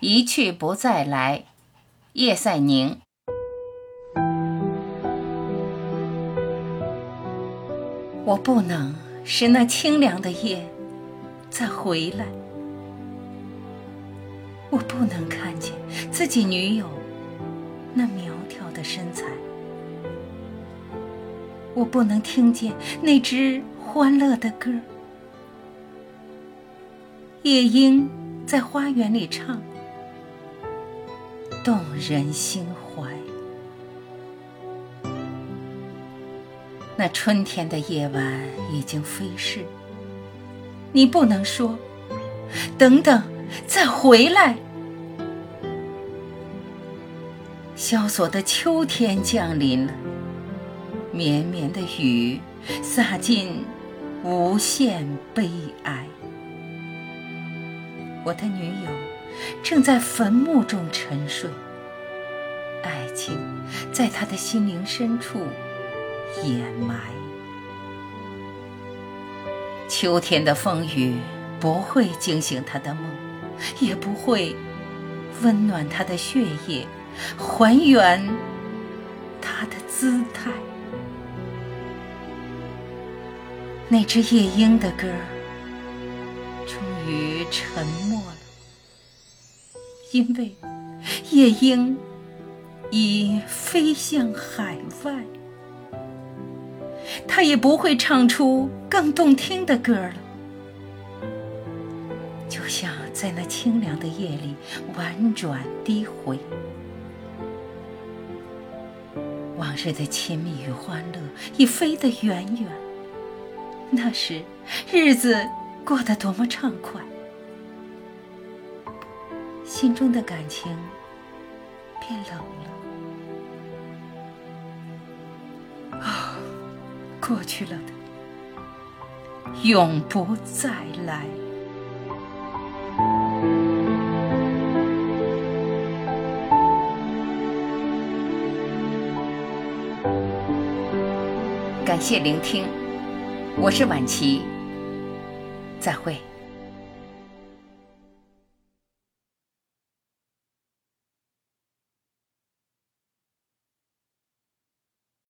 一去不再来，叶赛宁。我不能使那清凉的夜再回来，我不能看见自己女友那苗条的身材，我不能听见那支欢乐的歌。夜莺在花园里唱，动人心怀。那春天的夜晚已经飞逝，你不能说“等等，再回来”。萧索的秋天降临了，绵绵的雨洒进无限悲哀。我的女友正在坟墓中沉睡，爱情在她的心灵深处。掩埋。秋天的风雨不会惊醒他的梦，也不会温暖他的血液，还原他的姿态。那只夜莺的歌沉默了，因为夜莺已飞向海外。他也不会唱出更动听的歌了，就像在那清凉的夜里婉转低回。往日的亲密与欢乐已飞得远远，那时日子过得多么畅快，心中的感情变冷了啊。过去了的，永不再来。感谢聆听，我是晚琪，再会。